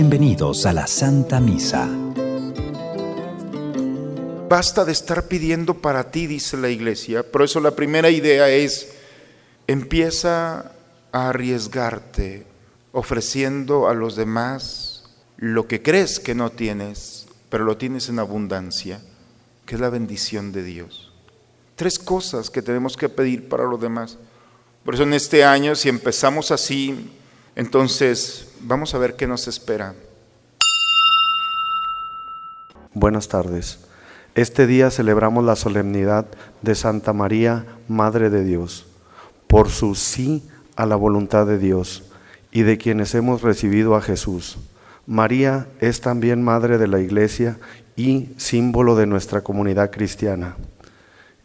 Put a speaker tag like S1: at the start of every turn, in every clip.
S1: Bienvenidos a la Santa Misa.
S2: Basta de estar pidiendo para ti, dice la iglesia. Por eso la primera idea es, empieza a arriesgarte ofreciendo a los demás lo que crees que no tienes, pero lo tienes en abundancia, que es la bendición de Dios. Tres cosas que tenemos que pedir para los demás. Por eso en este año, si empezamos así, entonces vamos a ver qué nos espera.
S3: Buenas tardes. Este día celebramos la solemnidad de Santa María, Madre de Dios, por su sí a la voluntad de Dios y de quienes hemos recibido a Jesús. María es también Madre de la Iglesia y símbolo de nuestra comunidad cristiana.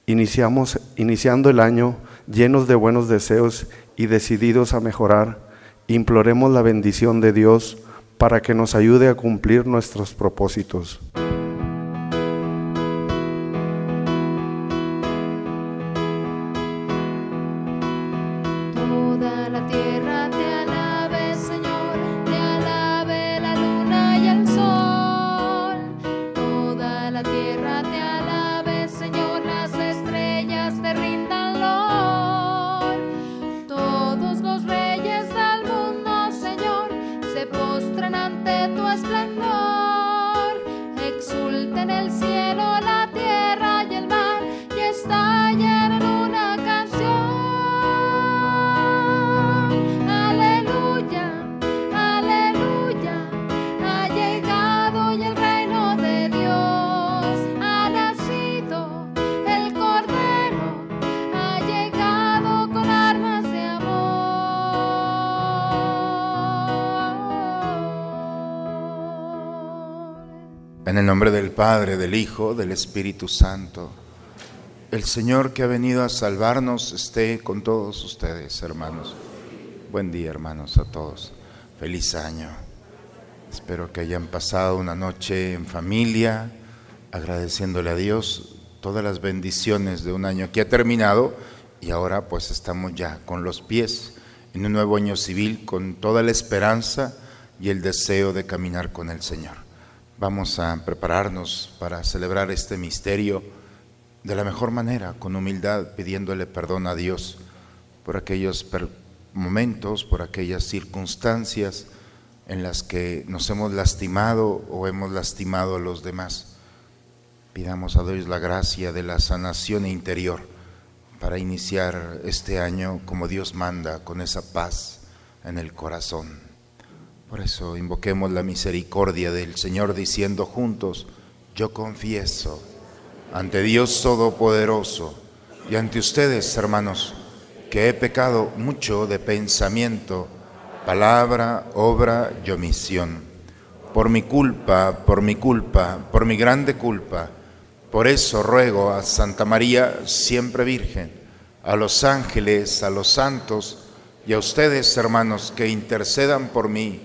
S3: Iniciamos, iniciando el año llenos de buenos deseos y decididos a mejorar, imploremos la bendición de Dios para que nos ayude a cumplir nuestros propósitos.
S2: En el nombre del Padre, del Hijo, del Espíritu Santo. El Señor que ha venido a salvarnos esté con todos ustedes, hermanos. Buen día, hermanos, a todos. Feliz año. Espero que hayan pasado una noche en familia, agradeciéndole a Dios todas las bendiciones de un año que ha terminado y ahora pues estamos ya con los pies en un nuevo año civil con toda la esperanza y el deseo de caminar con el Señor. Vamos a prepararnos para celebrar este misterio de la mejor manera, con humildad, pidiéndole perdón a Dios por aquellos momentos, por aquellas circunstancias en las que nos hemos lastimado o hemos lastimado a los demás. Pidamos a Dios la gracia de la sanación interior para iniciar este año como Dios manda, con esa paz en el corazón. Por eso invoquemos la misericordia del Señor diciendo juntos, yo confieso ante Dios Todopoderoso y ante ustedes, hermanos, que he pecado mucho de pensamiento, palabra, obra y omisión. Por mi culpa, por mi culpa, por mi grande culpa. Por eso ruego a Santa María, siempre Virgen, a los ángeles, a los santos y a ustedes, hermanos, que intercedan por mí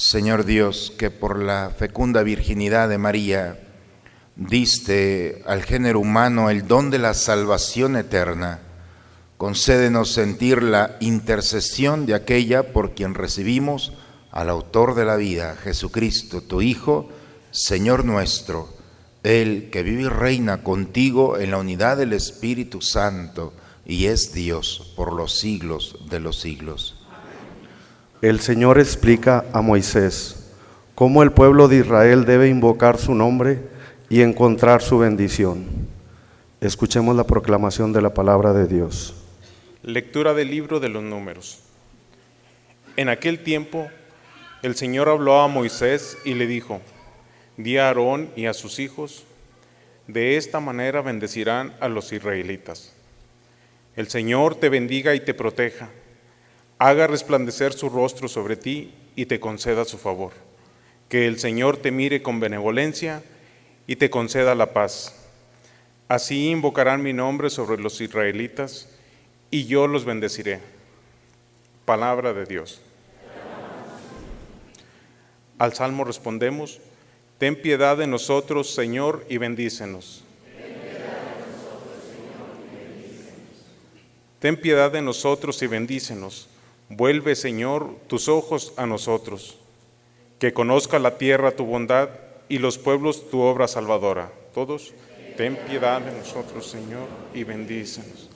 S2: Señor Dios, que por la fecunda virginidad de María diste al género humano el don de la salvación eterna, concédenos sentir la intercesión de aquella por quien recibimos al autor de la vida, Jesucristo, tu Hijo, Señor nuestro, el que vive y reina contigo en la unidad del Espíritu Santo y es Dios por los siglos de los siglos.
S3: El Señor explica a Moisés cómo el pueblo de Israel debe invocar su nombre y encontrar su bendición. Escuchemos la proclamación de la palabra de Dios.
S4: Lectura del libro de los números. En aquel tiempo el Señor habló a Moisés y le dijo, di a Aarón y a sus hijos, de esta manera bendecirán a los israelitas. El Señor te bendiga y te proteja, haga resplandecer su rostro sobre ti y te conceda su favor. Que el Señor te mire con benevolencia y te conceda la paz. Así invocarán mi nombre sobre los israelitas y yo los bendeciré. Palabra de Dios. Al salmo respondemos, Ten piedad de nosotros, Señor, y bendícenos. Ten piedad de nosotros y bendícenos. Vuelve, Señor, tus ojos a nosotros. Que conozca la tierra tu bondad y los pueblos tu obra salvadora. Todos, ten piedad de nosotros, Señor, y bendícenos.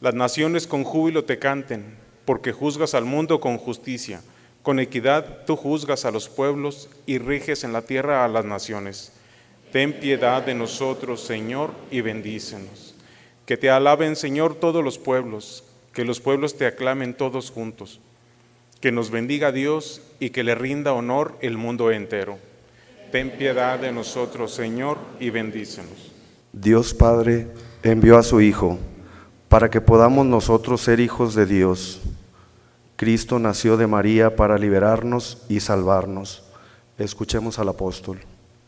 S4: Las naciones con júbilo te canten, porque juzgas al mundo con justicia con equidad tú juzgas a los pueblos y riges en la tierra a las naciones. Ten piedad de nosotros, Señor, y bendícenos. Que te alaben, Señor, todos los pueblos, que los pueblos te aclamen todos juntos. Que nos bendiga Dios y que le rinda honor el mundo entero. Ten piedad de nosotros, Señor, y bendícenos.
S3: Dios Padre envió a su Hijo para que podamos nosotros ser hijos de Dios. Cristo nació de María para liberarnos y salvarnos. Escuchemos al apóstol.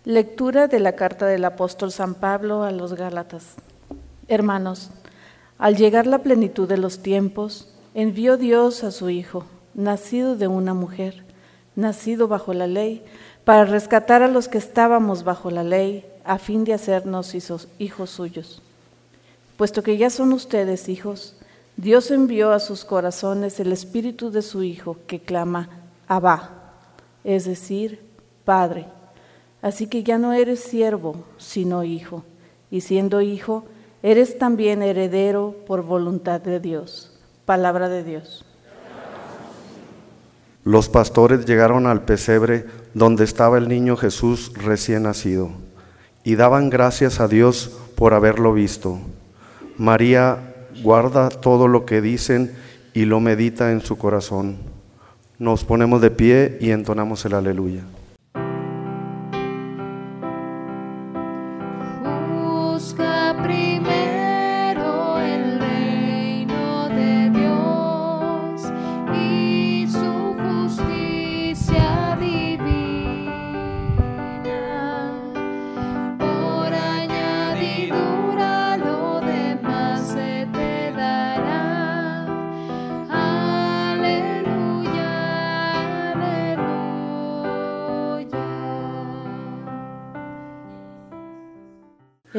S5: Lectura de la carta del apóstol San Pablo a los Gálatas. Hermanos, al llegar la plenitud de los tiempos, envió Dios a su Hijo, nacido de una mujer, nacido bajo la ley, para rescatar a los que estábamos bajo la ley, a fin de hacernos hijos suyos. Puesto que ya son ustedes hijos, Dios envió a sus corazones el espíritu de su Hijo que clama, Abba, es decir, Padre. Así que ya no eres siervo, sino hijo, y siendo hijo, eres también heredero por voluntad de Dios. Palabra de Dios.
S3: Los pastores llegaron al pesebre donde estaba el niño Jesús recién nacido y daban gracias a Dios por haberlo visto. María guarda todo lo que dicen y lo medita en su corazón. Nos ponemos de pie y entonamos el aleluya.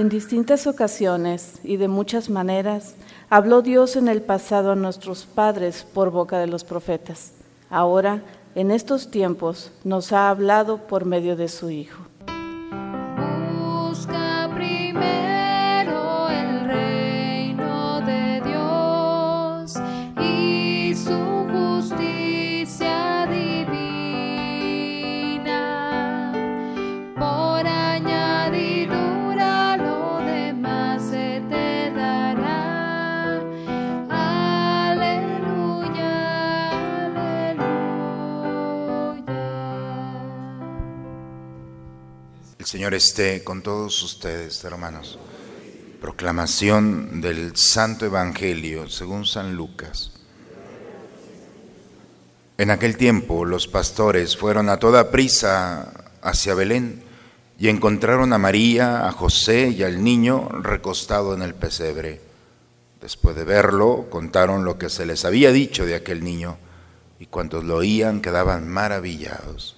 S5: En distintas ocasiones y de muchas maneras habló Dios en el pasado a nuestros padres por boca de los profetas. Ahora, en estos tiempos, nos ha hablado por medio de su Hijo.
S2: Señor esté con todos ustedes, hermanos. Proclamación del Santo Evangelio según San Lucas. En aquel tiempo los pastores fueron a toda prisa hacia Belén y encontraron a María, a José y al niño recostado en el pesebre. Después de verlo, contaron lo que se les había dicho de aquel niño y cuantos lo oían quedaban maravillados.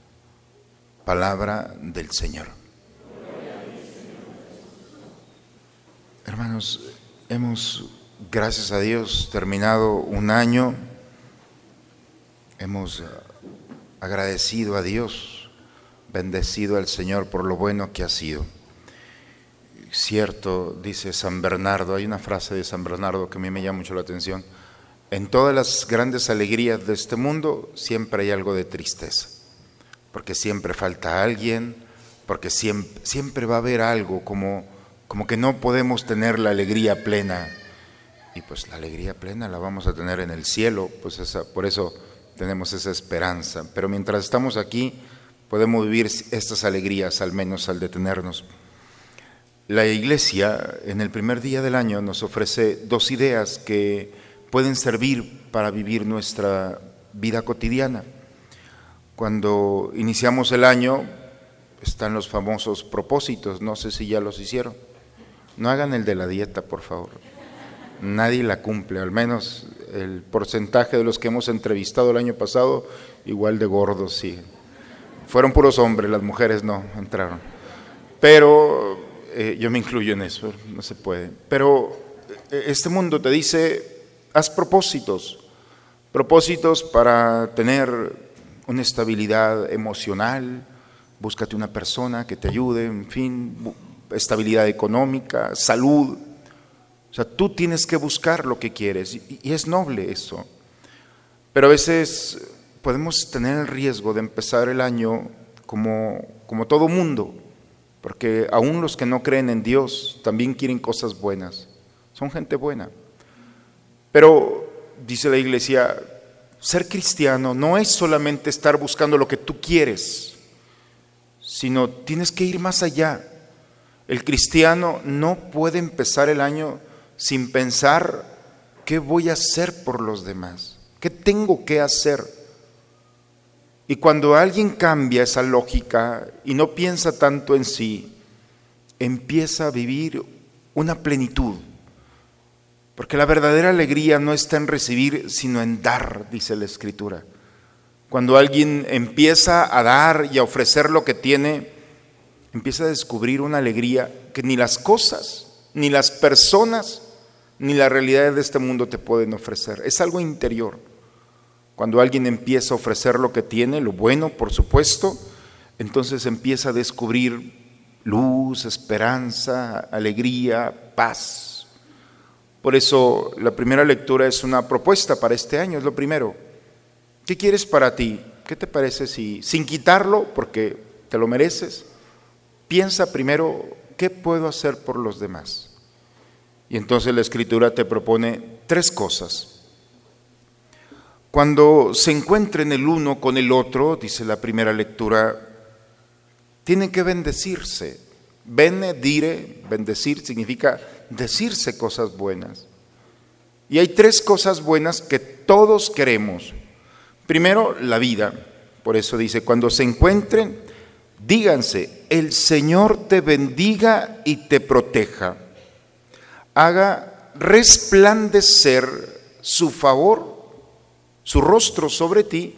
S2: Palabra del Señor. Hermanos, hemos, gracias a Dios, terminado un año, hemos agradecido a Dios, bendecido al Señor por lo bueno que ha sido. Cierto, dice San Bernardo, hay una frase de San Bernardo que a mí me llama mucho la atención, en todas las grandes alegrías de este mundo siempre hay algo de tristeza porque siempre falta alguien, porque siempre, va a haber algo como, como que no podemos tener la alegría plena. Y pues la alegría plena la vamos a tener en el cielo, pues esa, por eso tenemos esa esperanza. Pero mientras estamos aquí, podemos vivir estas alegrías, al menos al detenernos. La iglesia en el primer día del año nos ofrece dos ideas que pueden servir para vivir nuestra vida cotidiana. Cuando iniciamos el año están los famosos propósitos, no sé si ya los hicieron. No hagan el de la dieta, por favor. Nadie la cumple, al menos el porcentaje de los que hemos entrevistado el año pasado, igual de gordos, sí. Fueron puros hombres, las mujeres no entraron. Pero eh, yo me incluyo en eso, no se puede. Pero eh, este mundo te dice, haz propósitos, propósitos para tener una estabilidad emocional, búscate una persona que te ayude, en fin, estabilidad económica, salud. O sea, tú tienes que buscar lo que quieres y, es noble eso. Pero a veces podemos tener el riesgo de empezar el año como, como todo mundo, porque aún los que no creen en Dios también quieren cosas buenas, son gente buena. Pero dice la iglesia, ser cristiano no es solamente estar buscando lo que tú quieres, sino tienes que ir más allá. El cristiano no puede empezar el año sin pensar qué voy a hacer por los demás, qué tengo que hacer. Y cuando alguien cambia esa lógica y no piensa tanto en sí, empieza a vivir una plenitud porque la verdadera alegría no está en recibir, sino en dar, dice la Escritura. Cuando alguien empieza a dar y a ofrecer lo que tiene, empieza a descubrir una alegría que ni las cosas, ni las personas, ni la realidad de este mundo te pueden ofrecer. Es algo interior. Cuando alguien empieza a ofrecer lo que tiene, lo bueno, por supuesto, entonces empieza a descubrir luz, esperanza, alegría, paz. Por eso la primera lectura es una propuesta para este año, es lo primero. ¿Qué quieres para ti? ¿Qué te parece si, sin quitarlo, porque te lo mereces, piensa primero, ¿qué puedo hacer por los demás? Y entonces la escritura te propone tres cosas. Cuando se encuentren el uno con el otro, dice la primera lectura, tienen que bendecirse. Benedire, bendecir significa decirse cosas buenas. Y hay tres cosas buenas que todos queremos. Primero, la vida. Por eso dice, cuando se encuentren, díganse, el Señor te bendiga y te proteja. Haga resplandecer su favor, su rostro sobre ti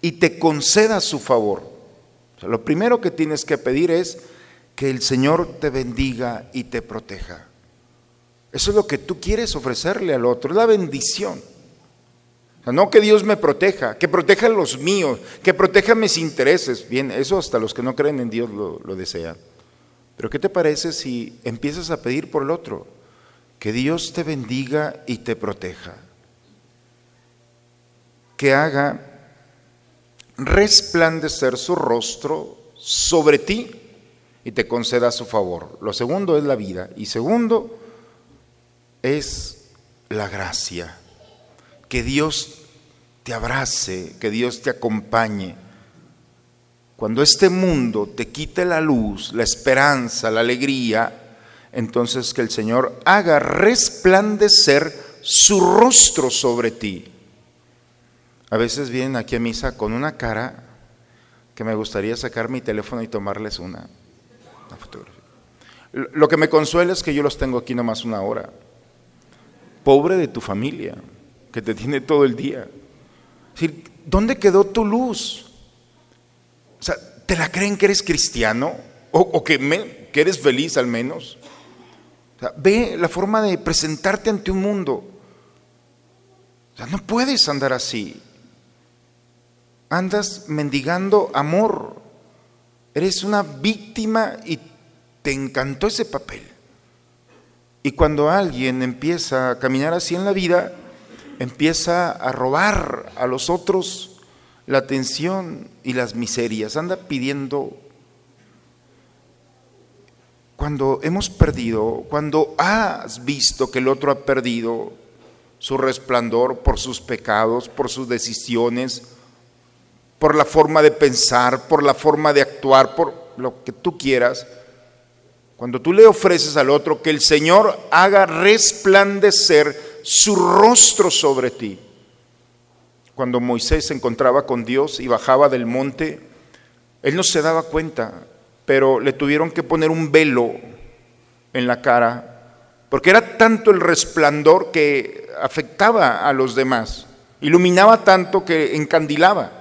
S2: y te conceda su favor. lo primero que tienes que pedir es que el Señor te bendiga y te proteja. Eso es lo que tú quieres ofrecerle al otro, la bendición. no que Dios me proteja, que proteja los míos, que proteja mis intereses. Bien, eso hasta los que no creen en Dios lo, lo desean. Pero ¿qué te parece si empiezas a pedir por el otro? Que Dios te bendiga y te proteja. Que haga resplandecer su rostro sobre ti y te conceda su favor. Lo segundo es la vida y segundo es la gracia. Que Dios te abrace, que Dios te acompañe. Cuando este mundo te quite la luz, la esperanza, la alegría, entonces que el Señor haga resplandecer su rostro sobre ti. A veces vienen aquí a misa con una cara que me gustaría sacar mi teléfono y tomarles una. Lo que me consuela es que yo los tengo aquí nomás una hora. Pobre de tu familia, que te tiene todo el día. Es decir, ¿dónde quedó tu luz? O sea, ¿te la creen que eres cristiano? ¿O, que, eres feliz al menos? ve la forma de presentarte ante un mundo. O sea, no puedes andar así. Andas mendigando amor. Eres una víctima y te encantó ese papel. Y cuando alguien empieza a caminar así en la vida, empieza a robar a los otros la atención y las miserias, anda pidiendo. Cuando hemos perdido, cuando has visto que el otro ha perdido su resplandor por sus pecados, por sus decisiones, por la forma de pensar, por la forma de actuar, por lo que tú quieras, cuando tú le ofreces al otro que el Señor haga resplandecer su rostro sobre ti. Cuando Moisés se encontraba con Dios y bajaba del monte, él no se daba cuenta, pero le tuvieron que poner un velo en la cara, porque era tanto el resplandor que afectaba a los demás, iluminaba tanto que encandilaba.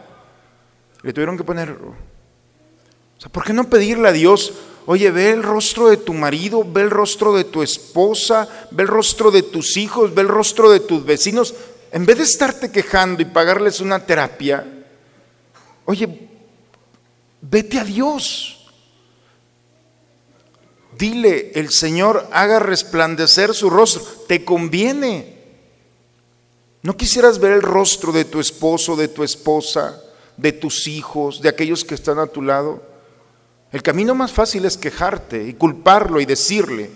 S2: Le tuvieron que poner... O sea, ¿por qué no pedirle a Dios Oye, ve el rostro de tu marido, ve el rostro de tu esposa, ve el rostro de tus hijos, ve el rostro de tus vecinos. En vez de estarte quejando y pagarles una terapia, oye, vete a Dios. Dile, el Señor haga resplandecer su rostro. Te conviene. ¿No quisieras ver el rostro de tu esposo, de tu esposa, de tus hijos, de aquellos que están a tu lado? El camino más fácil es quejarte y culparlo y decirle,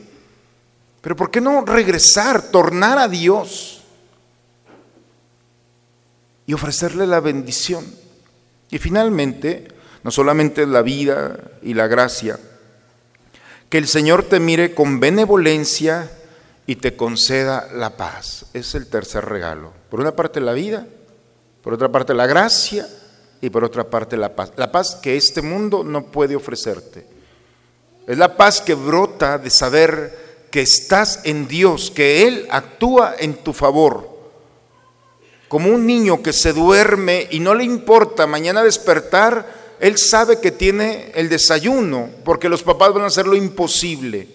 S2: pero ¿por qué no regresar, tornar a Dios y ofrecerle la bendición? Y finalmente, no solamente la vida y la gracia, que el Señor te mire con benevolencia y te conceda la paz. Es el tercer regalo. Por una parte la vida, por otra parte la gracia y por otra parte la paz. La paz que este mundo no puede ofrecerte. Es la paz que brota de saber que estás en Dios, que Él actúa en tu favor. Como un niño que se duerme y no le importa mañana despertar, Él sabe que tiene el desayuno, porque los papás van a hacer lo imposible.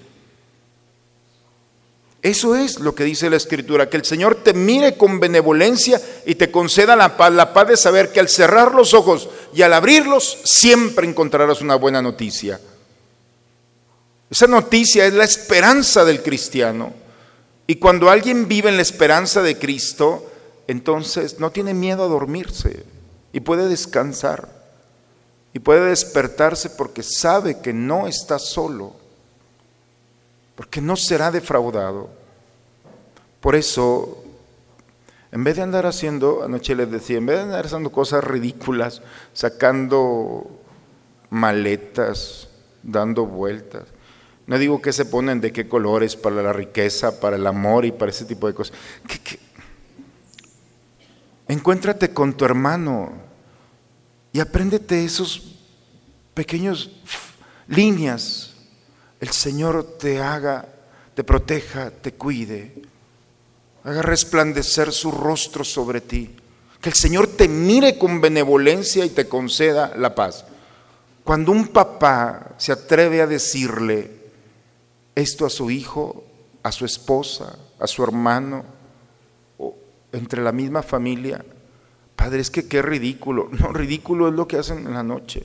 S2: Eso es lo que dice la Escritura, que el Señor te mire con benevolencia y te conceda la paz, la paz de saber que al cerrar los ojos y al abrirlos siempre encontrarás una buena noticia. Esa noticia es la esperanza del cristiano. Y cuando alguien vive en la esperanza de Cristo, entonces no tiene miedo a dormirse y puede descansar y puede despertarse porque sabe que no está solo porque no será defraudado. Por eso, en vez de andar haciendo, anoche les decía, en vez de andar haciendo cosas ridículas, sacando maletas, dando vueltas, no digo que se ponen de qué colores para la riqueza, para el amor y para ese tipo de cosas. Encuéntrate con tu hermano y apréndete esos pequeños líneas el Señor te haga, te proteja, te cuide, haga resplandecer su rostro sobre ti, que el Señor te mire con benevolencia y te conceda la paz. Cuando un papá se atreve a decirle esto a su hijo, a su esposa, a su hermano, o entre la misma familia, Padre, es que qué ridículo. No, ridículo es lo que hacen en la noche,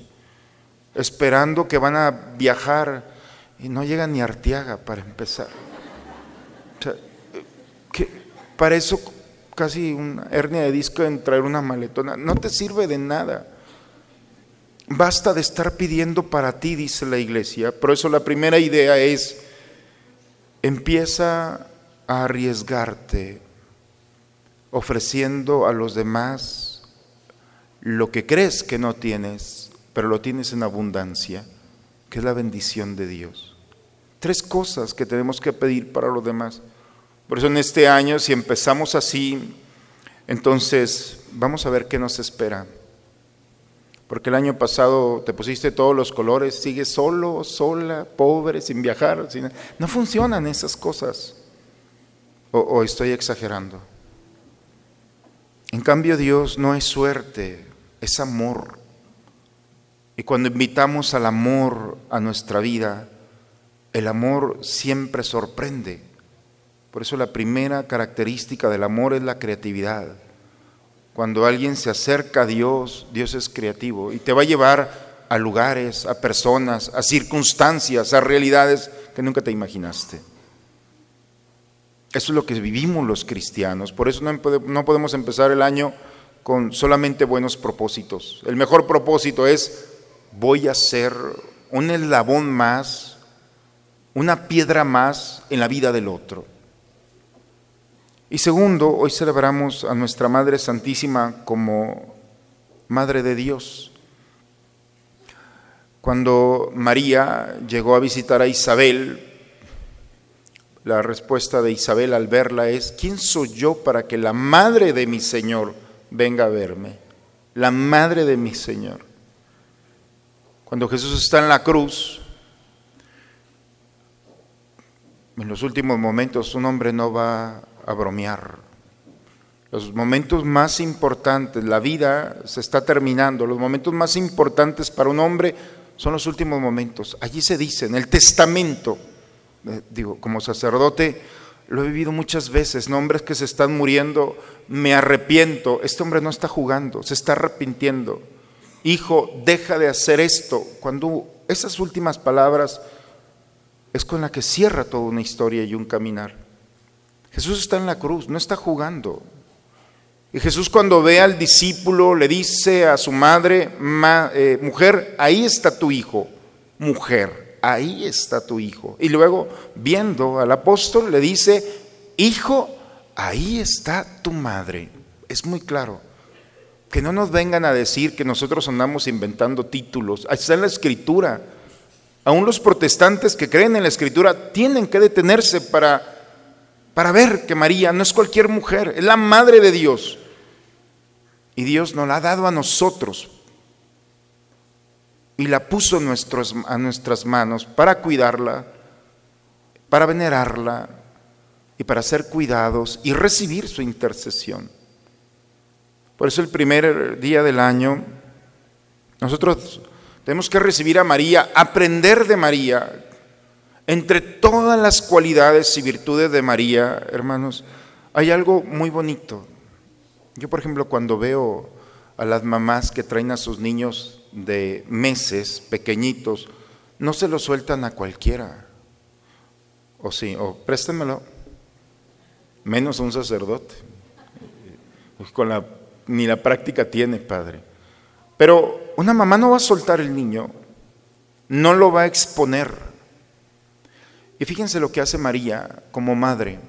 S2: esperando que van a viajar y no llegan ni a Arteaga para empezar. O sea, que para eso casi una hernia de disco en traer una maletona, no te sirve de nada. Basta de estar pidiendo para ti, dice la iglesia. Por eso la primera idea es, empieza a arriesgarte ofreciendo a los demás lo que crees que no tienes, pero lo tienes en abundancia, que es la bendición de Dios. Tres cosas que tenemos que pedir para los demás. Por eso en este año, si empezamos así, entonces vamos a ver qué nos espera. Porque el año pasado te pusiste todos los colores, sigues solo, sola, pobre, sin viajar. No funcionan esas cosas. o estoy exagerando. En cambio Dios no es suerte, es amor. Y cuando invitamos al amor a nuestra vida, el amor siempre sorprende. Por eso la primera característica del amor es la creatividad. Cuando alguien se acerca a Dios, Dios es creativo y te va a llevar a lugares, a personas, a circunstancias, a realidades que nunca te imaginaste. Eso es lo que vivimos los cristianos. Por eso no podemos empezar el año con solamente buenos propósitos. El mejor propósito es voy a ser un eslabón más, una piedra más en la vida del otro. Y segundo, hoy celebramos a nuestra Madre Santísima como Madre de Dios. Cuando María llegó a visitar a Isabel, la respuesta de Isabel al verla es, ¿quién soy yo para que la madre de mi Señor venga a verme? La madre de mi Señor. Cuando Jesús está en la cruz, en los últimos momentos un hombre no va a bromear. Los momentos más importantes, la vida se está terminando, los momentos más importantes para un hombre son los últimos momentos. Allí se dice, en el testamento, eh, digo, como sacerdote, lo he vivido muchas veces, nombres que se están muriendo, me arrepiento, este hombre no está jugando, se está arrepintiendo. Hijo, deja de hacer esto. Cuando esas últimas palabras es con la que cierra toda una historia y un caminar. Jesús está en la cruz, no está jugando. Y Jesús cuando ve al discípulo le dice a su madre, eh, mujer, ahí está tu hijo, mujer ahí está tu hijo. Y luego, viendo al apóstol, le dice, hijo, ahí está tu madre. Es muy claro. Que no nos vengan a decir que nosotros andamos inventando títulos. Ahí está en la escritura. Aún los protestantes que creen en la escritura tienen que detenerse para, para ver que María no es cualquier mujer, es la madre de Dios. Y Dios nos la ha dado a nosotros y la puso a nuestras manos para cuidarla, para venerarla y para ser cuidados y recibir su intercesión. Por eso el primer día del año nosotros tenemos que recibir a María, aprender de María. Entre todas las cualidades y virtudes de María, hermanos, hay algo muy bonito. Yo, por ejemplo, cuando veo a las mamás que traen a sus niños de meses, pequeñitos, no se lo sueltan a cualquiera. O sí, o préstemelo, menos a un sacerdote. Con la, ni la práctica tiene, padre. Pero una mamá no va a soltar el niño, no lo va a exponer. Y fíjense lo que hace María como madre.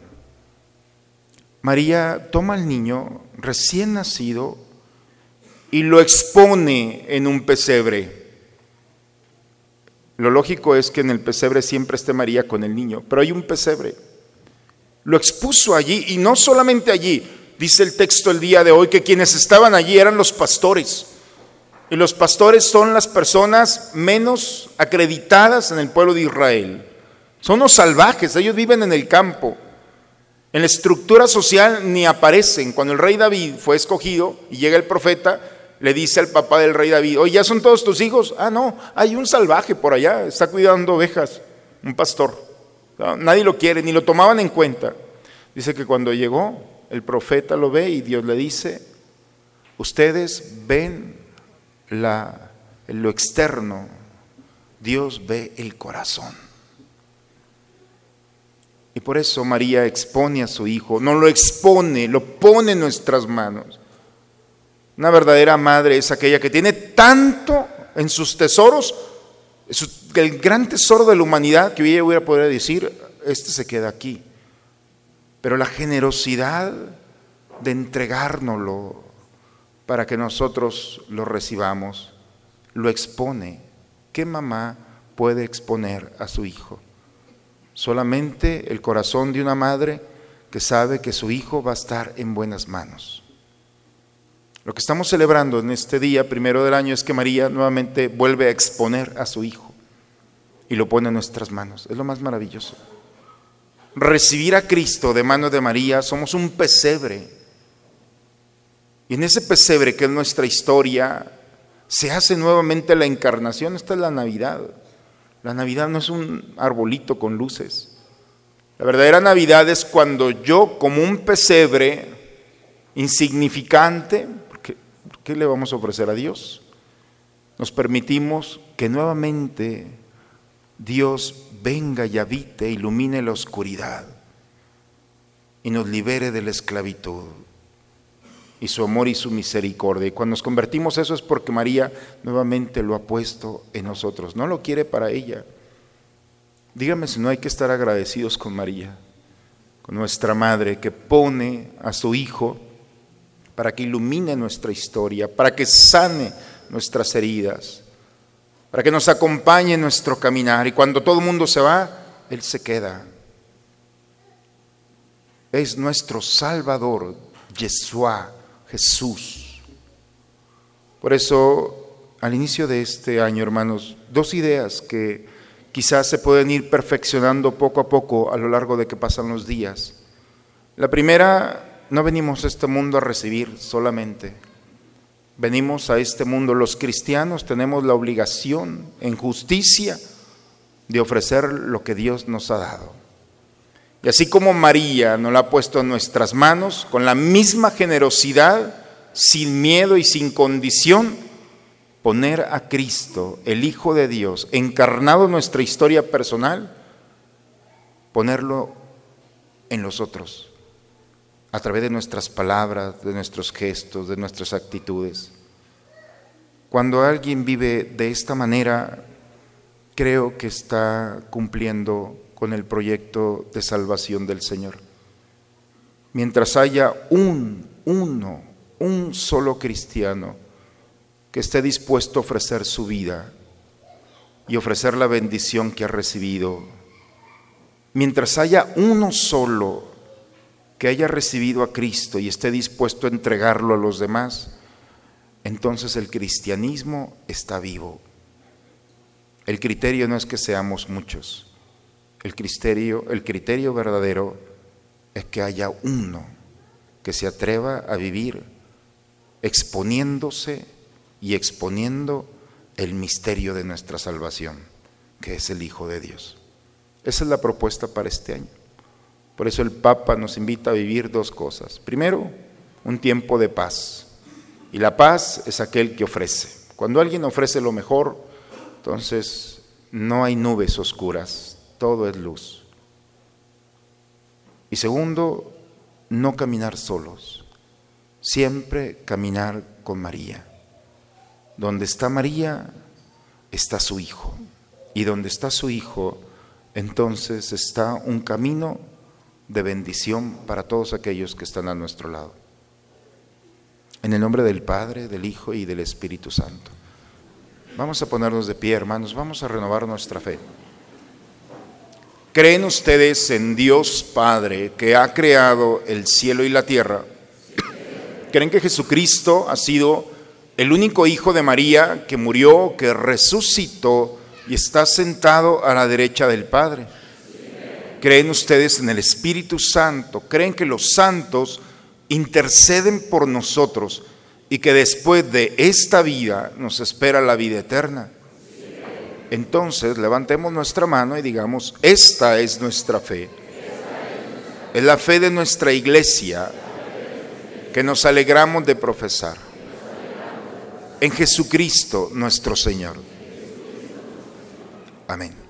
S2: María toma al niño recién nacido y lo expone en un pesebre. Lo lógico es que en el pesebre siempre esté María con el niño, pero hay un pesebre. Lo expuso allí y no solamente allí, dice el texto el día de hoy que quienes estaban allí eran los pastores. Y los pastores son las personas menos acreditadas en el pueblo de Israel. Son los salvajes, ellos viven en el campo. En la estructura social ni aparecen. Cuando el rey David fue escogido y llega el profeta, le dice al papá del rey David, oye, ¿ya son todos tus hijos? Ah, no, hay un salvaje por allá, está cuidando ovejas, un pastor. Nadie lo quiere, ni lo tomaban en cuenta. Dice que cuando llegó, el profeta lo ve y Dios le dice, Ustedes ven lo externo, Dios ve el corazón. Y por eso María expone a su hijo, no lo expone, lo pone en nuestras manos. Una verdadera madre es aquella que tiene tanto en sus tesoros, el gran tesoro de la humanidad que ella hubiera podido decir, este se queda aquí. Pero la generosidad de entregárnoslo para que nosotros lo recibamos, lo expone. ¿Qué mamá puede exponer a su hijo? Solamente el corazón de una madre que sabe que su hijo va a estar en buenas manos. Lo que estamos celebrando en este día, primero del año, es que María nuevamente vuelve a exponer a su hijo y lo pone en nuestras manos. Es lo más maravilloso. Recibir a Cristo de mano de María, somos un pesebre. Y en ese pesebre que es nuestra historia, se hace nuevamente la encarnación. Esta es la Navidad. La Navidad no es un arbolito con luces. La verdadera Navidad es cuando yo, como un pesebre insignificante, ¿qué le vamos a ofrecer a Dios? Nos permitimos que nuevamente Dios venga y habite, ilumine la oscuridad y nos libere de la esclavitud y su amor y su misericordia. Y cuando nos convertimos eso es porque María nuevamente lo ha puesto en nosotros. No lo quiere para ella. Dígame si no hay que estar agradecidos con María, con nuestra madre que pone a su hijo para que ilumine nuestra historia, para que sane nuestras heridas, para que nos acompañe en nuestro caminar. Y cuando todo el mundo se va, Él se queda. Es nuestro Salvador, Yeshua, Jesús. Por eso, al inicio de este año, hermanos, dos ideas que quizás se pueden ir perfeccionando poco a poco a lo largo de que pasan los días. La primera, no venimos a este mundo a recibir solamente. Venimos a este mundo, los cristianos tenemos la obligación en justicia de ofrecer lo que Dios nos ha dado. Y así como María nos la ha puesto en nuestras manos, con la misma generosidad, sin miedo y sin condición, poner a Cristo, el Hijo de Dios, encarnado en nuestra historia personal, ponerlo en los otros, a través de nuestras palabras, de nuestros gestos, de nuestras actitudes. Cuando alguien vive de esta manera, creo que está cumpliendo con el proyecto de salvación del Señor. Mientras haya un, uno, un solo cristiano que esté dispuesto a ofrecer su vida y ofrecer la bendición que ha recibido, mientras haya uno solo que haya recibido a Cristo y esté dispuesto a entregarlo a los demás, entonces el cristianismo está vivo. El criterio no es que seamos muchos, el criterio, el criterio verdadero es que haya uno que se atreva a vivir exponiéndose y exponiendo el misterio de nuestra salvación, que es el Hijo de Dios. Esa es la propuesta para este año. Por eso el Papa nos invita a vivir dos cosas. Primero, un tiempo de paz. Y la paz es aquel que ofrece. Cuando alguien ofrece lo mejor, entonces no hay nubes oscuras, todo es luz. Y segundo, no caminar solos, siempre caminar con María. Donde está María, está su Hijo. Y donde está su Hijo, entonces está un camino de bendición para todos aquellos que están a nuestro lado. En el nombre del Padre, del Hijo y del Espíritu Santo. Vamos a ponernos de pie, hermanos, vamos a renovar nuestra fe. ¿Creen ustedes en Dios Padre que ha creado el cielo y la tierra? ¿Creen que Jesucristo ha sido el único hijo de María que murió, que resucitó y está sentado a la derecha del Padre? ¿Creen ustedes en el Espíritu Santo? ¿Creen que los santos interceden por nosotros y que después de esta vida nos espera la vida eterna? Entonces levantemos nuestra mano y digamos, esta es nuestra fe. Es la fe de nuestra iglesia que nos alegramos de profesar.
S6: en Jesucristo nuestro Señor. Amén.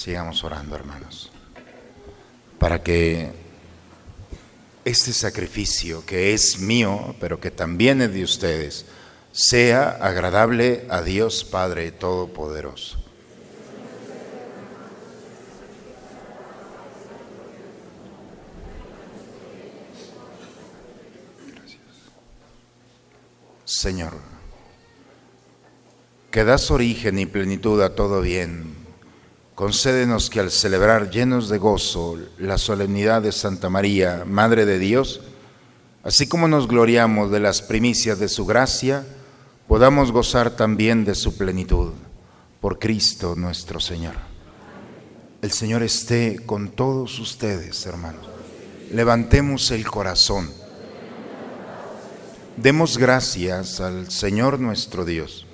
S6: Sigamos orando, hermanos, para que este sacrificio que es mío, pero que también es de ustedes, sea agradable a Dios Padre Todopoderoso. Señor, que das origen y plenitud a todo bien concédenos que al celebrar llenos de gozo la solemnidad de Santa María, Madre de Dios, así como nos gloriamos de las primicias de su gracia, podamos gozar también de su plenitud. Por Cristo nuestro Señor. El Señor esté con todos ustedes, hermanos. Levantemos el corazón. Demos gracias al Señor nuestro Dios.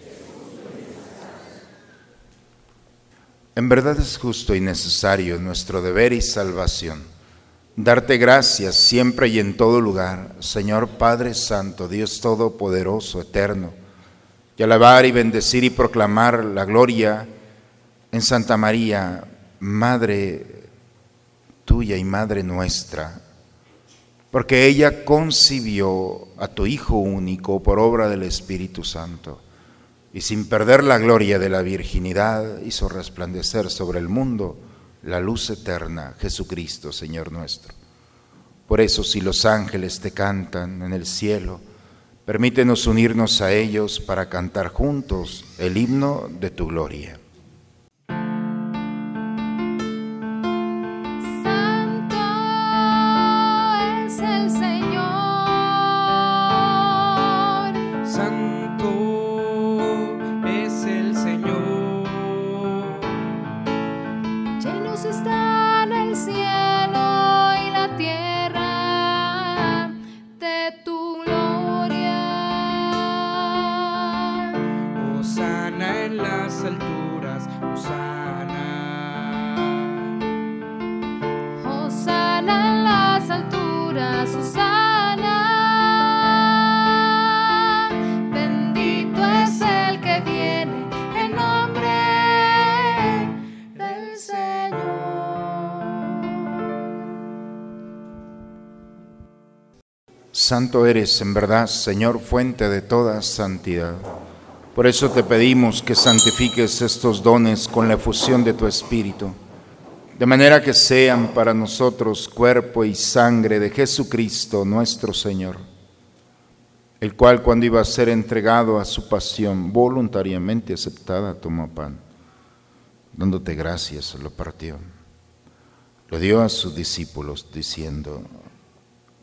S6: En verdad es justo y necesario nuestro deber y salvación. Darte gracias siempre y en todo lugar, Señor Padre Santo, Dios Todopoderoso, Eterno, y alabar y bendecir y proclamar la gloria en Santa María, Madre tuya y Madre nuestra, porque ella concibió a tu Hijo único por obra del Espíritu Santo y sin perder la gloria de la virginidad hizo resplandecer sobre el mundo la luz eterna, Jesucristo, Señor nuestro. Por eso si los ángeles te cantan en el cielo, permítenos unirnos a ellos para cantar juntos el himno de tu gloria.
S2: Santo eres en verdad, Señor, fuente de toda santidad. Por eso te pedimos que santifiques estos dones con la efusión de tu Espíritu, de manera que sean para nosotros cuerpo y sangre de Jesucristo nuestro Señor, el cual cuando iba a ser entregado a su pasión voluntariamente aceptada, tomó pan, dándote gracias, lo partió. Lo dio a sus discípulos diciendo,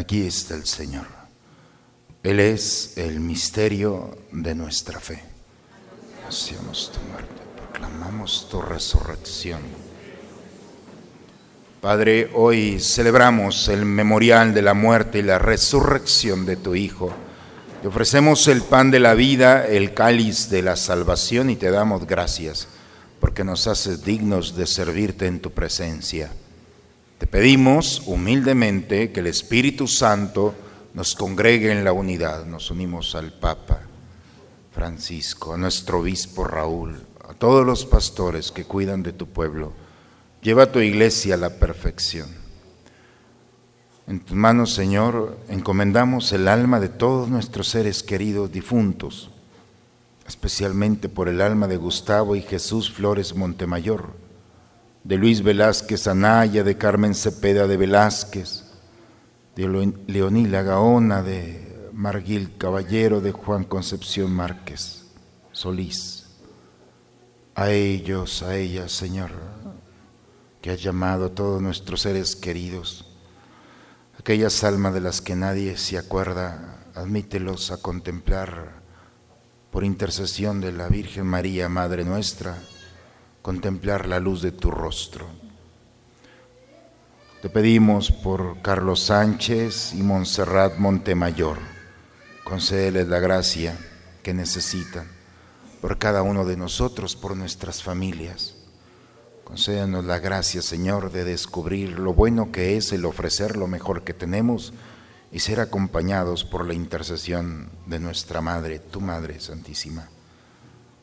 S2: Aquí está el Señor. Él es el misterio de nuestra fe. Anunciamos tu muerte, proclamamos tu resurrección. Padre, hoy celebramos el memorial de la muerte y la resurrección de tu Hijo. Te ofrecemos el pan de la vida, el cáliz de la salvación y te damos gracias porque nos haces dignos de servirte en tu presencia. Pedimos humildemente que el Espíritu Santo nos congregue en la unidad. Nos unimos al Papa Francisco, a nuestro obispo Raúl, a todos los pastores que cuidan de tu pueblo. Lleva a tu iglesia a la perfección. En tus manos, Señor, encomendamos el alma de todos nuestros seres queridos difuntos, especialmente por el alma de Gustavo y Jesús Flores Montemayor de Luis Velázquez Anaya, de Carmen Cepeda de Velázquez, de Leonila Gaona, de Marguil Caballero, de Juan Concepción Márquez Solís. A ellos, a ellas, Señor, que has llamado a todos nuestros seres queridos, aquellas almas de las que nadie se acuerda, admítelos a contemplar por intercesión de la Virgen María, Madre nuestra, contemplar la luz de tu rostro. Te pedimos por Carlos Sánchez y Montserrat Montemayor, concédeles la gracia que necesitan, por cada uno de nosotros, por nuestras familias. Concédenos la gracia, Señor, de descubrir lo bueno que es el ofrecer lo mejor que tenemos y ser acompañados por la intercesión de nuestra Madre, tu Madre Santísima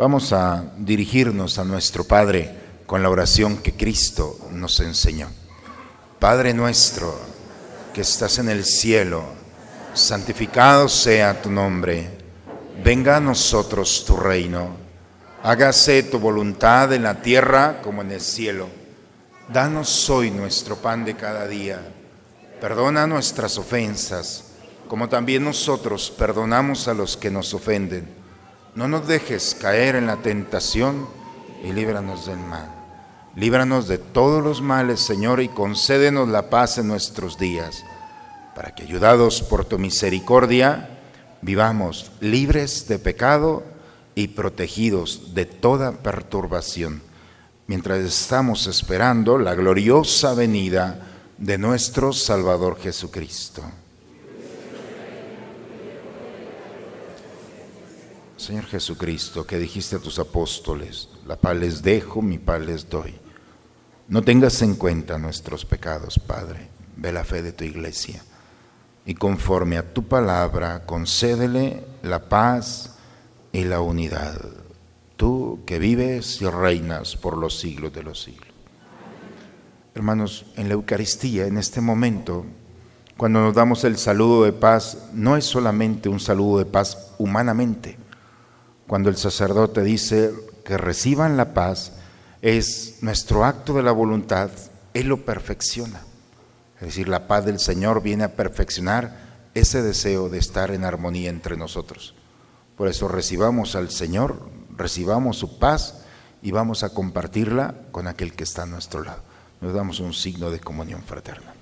S2: Vamos a dirigirnos a nuestro Padre con la oración que Cristo nos enseñó. Padre nuestro que estás en el cielo, santificado sea tu nombre, venga a nosotros tu reino, hágase tu voluntad en la tierra como en el cielo. Danos hoy nuestro pan de cada día, perdona nuestras ofensas, como también nosotros perdonamos a los que nos ofenden no nos dejes caer en la tentación y líbranos del mal. Líbranos de todos los males, Señor, y concédenos la paz en nuestros días, para que, ayudados por tu misericordia, vivamos libres de pecado y protegidos de toda perturbación, mientras estamos esperando la gloriosa venida de nuestro Salvador Jesucristo. Señor Jesucristo, que dijiste a tus apóstoles, la paz les dejo, mi paz les doy. No tengas en cuenta nuestros pecados, Padre. Ve la fe de tu iglesia. Y conforme a tu palabra, concédele la paz y la unidad. Tú que vives y reinas por los siglos de los siglos. Hermanos, en la Eucaristía, en este momento, cuando nos damos el saludo de paz, no es solamente un saludo de paz humanamente. Cuando el sacerdote dice que reciban la paz, es nuestro acto de la voluntad, Él lo perfecciona. Es decir, la paz del Señor viene a perfeccionar ese deseo de estar en armonía entre nosotros. Por eso recibamos al Señor, recibamos su paz y vamos a compartirla con aquel que está a nuestro lado. Nos damos un signo de comunión fraterna.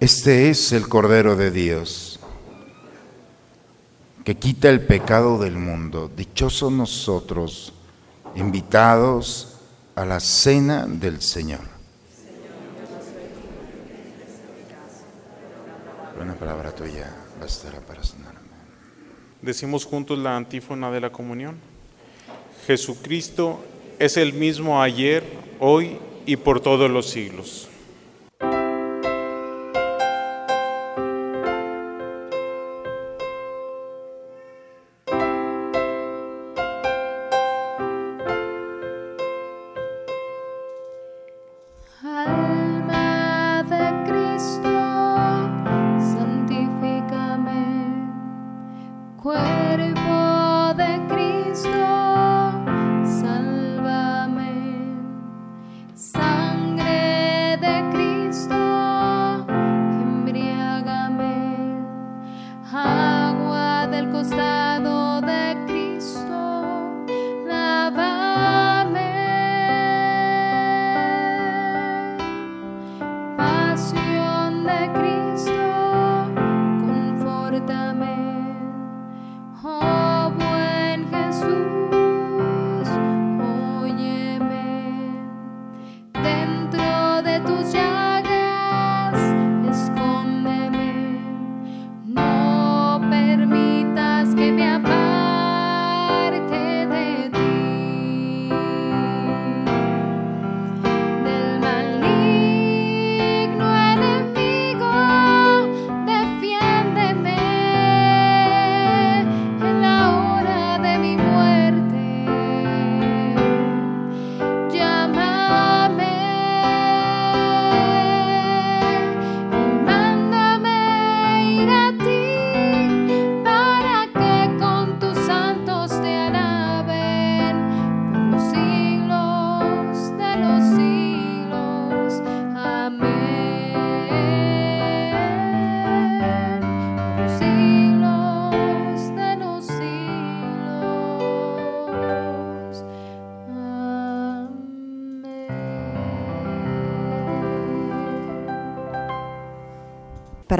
S2: Este es el Cordero de Dios que quita el pecado del mundo. Dichosos nosotros, invitados a la cena del Señor. Una palabra tuya bastará para sanarme.
S6: Decimos juntos la antífona de la comunión. Jesucristo es el mismo ayer, hoy y por todos los siglos.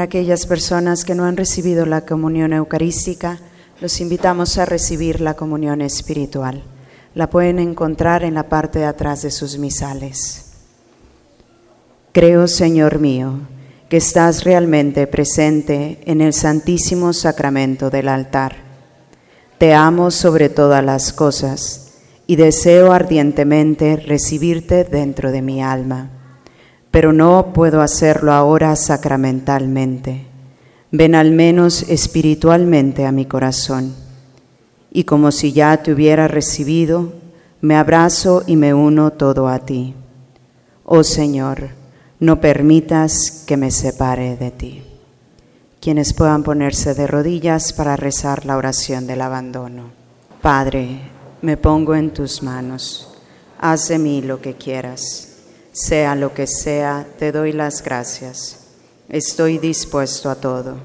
S7: Aquellas personas que no han recibido la comunión eucarística, los invitamos a recibir la comunión espiritual. La pueden encontrar en la parte de atrás de sus misales. Creo, Señor mío, que estás realmente presente en el santísimo sacramento del altar. Te amo sobre todas las cosas y deseo ardientemente recibirte dentro de mi alma, pero no puedo hacerlo ahora sacramentalmente. Ven al menos espiritualmente a mi corazón y como si ya te hubiera recibido, me abrazo y me uno todo a ti. Oh Señor, no permitas que me separe de ti. Quienes puedan ponerse de rodillas para rezar la oración del abandono. Padre, me pongo en tus manos. Haz de mí lo que quieras. Sea lo que sea, te doy las gracias. Estoy dispuesto a todo.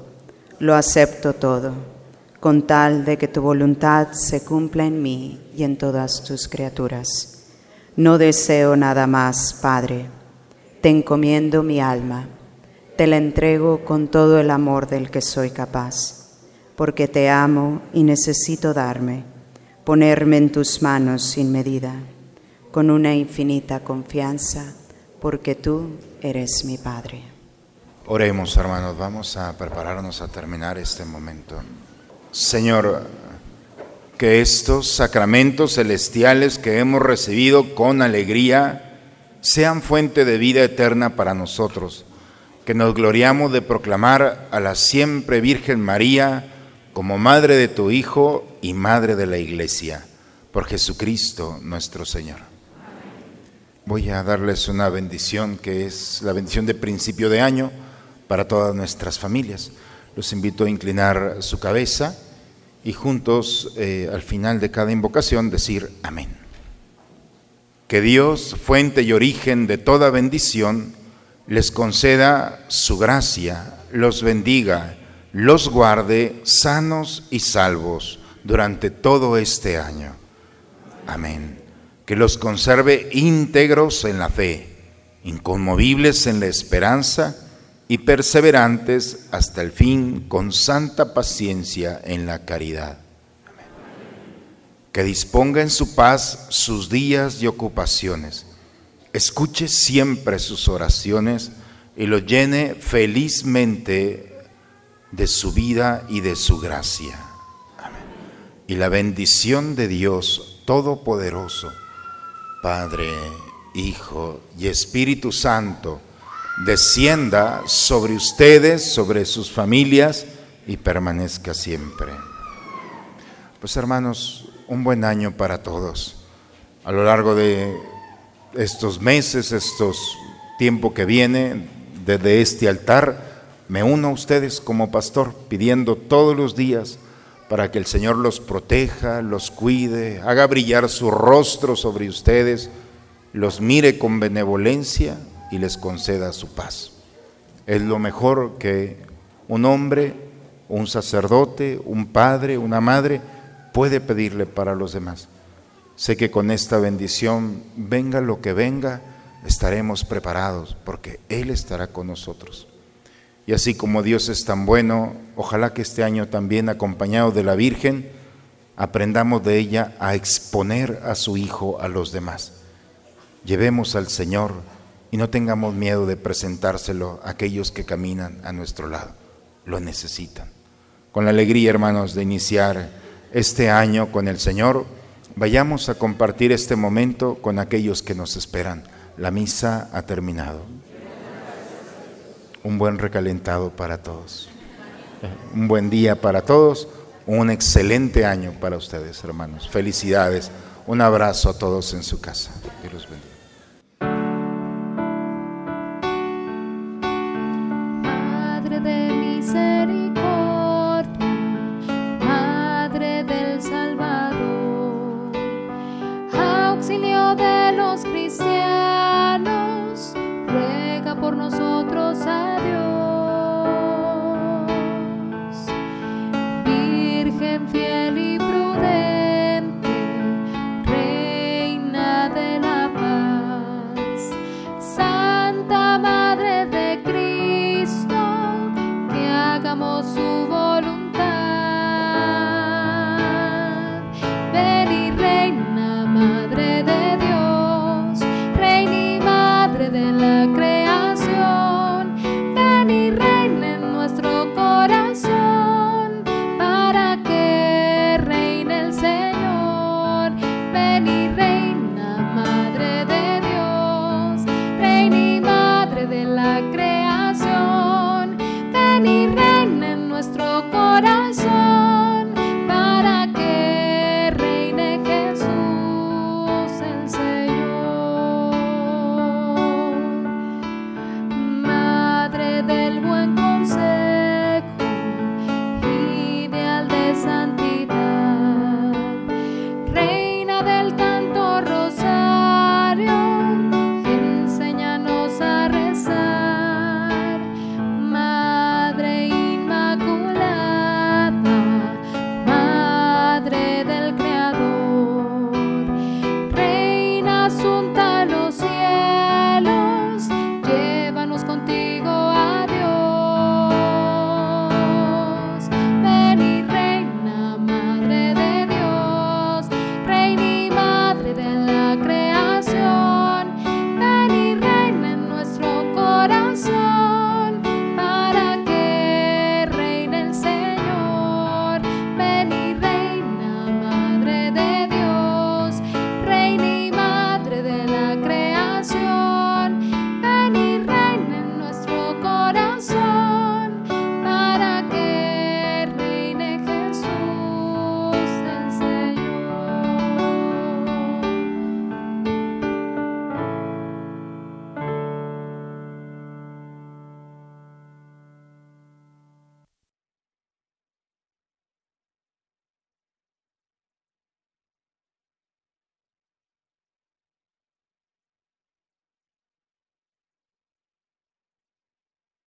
S7: Lo acepto todo, con tal de que tu voluntad se cumpla en mí y en todas tus criaturas. No deseo nada más, Padre te encomiendo mi alma, te la entrego con todo el amor del que soy capaz, porque te amo y necesito darme, ponerme en tus manos sin medida, con una infinita confianza, porque tú eres mi Padre.
S2: Oremos, hermanos, vamos a prepararnos a terminar este momento. Señor, que estos sacramentos celestiales que hemos recibido con alegría, sean fuente de vida eterna para nosotros, que nos gloriamos de proclamar a la siempre Virgen María como Madre de tu Hijo y Madre de la Iglesia, por Jesucristo nuestro Señor. Voy a darles una bendición que es la bendición de principio de año para todas nuestras familias. Los invito a inclinar su cabeza y juntos eh, al final de cada invocación decir amén. Que Dios, fuente y origen de toda bendición, les conceda su gracia, los bendiga, los guarde sanos y salvos durante todo este año. Amén. Que los conserve íntegros en la fe, inconmovibles en la esperanza y perseverantes hasta el fin con santa paciencia en la caridad que disponga en su paz sus días y ocupaciones. Escuche siempre sus oraciones y lo llene felizmente de su vida y de su gracia. Y la bendición de Dios Todopoderoso, Padre, Hijo y Espíritu Santo, descienda sobre ustedes, sobre sus familias y permanezca siempre. Pues hermanos, un buen año para todos. A lo largo de estos meses, estos tiempo que viene, desde este altar, me uno a ustedes como pastor, pidiendo todos los días para que el Señor los proteja, los cuide, haga brillar su rostro sobre ustedes, los mire con benevolencia y les conceda su paz. Es lo mejor que un hombre, un sacerdote, un padre, una madre, puede pedirle para los demás. Sé que con esta bendición, venga lo que venga, estaremos preparados porque Él estará con nosotros. Y así como Dios es tan bueno, ojalá que este año también acompañado de la Virgen, aprendamos de ella a exponer a su Hijo a los demás. Llevemos al Señor y no tengamos miedo de presentárselo a aquellos que caminan a nuestro lado. Lo necesitan. Con la alegría, hermanos, de iniciar este año con el Señor, vayamos a compartir este momento con aquellos que nos esperan. La misa ha terminado. Un buen recalentado para todos. Un buen día para todos. Un excelente año para ustedes, hermanos. Felicidades. Un abrazo a todos en su casa. Dios los bendiga.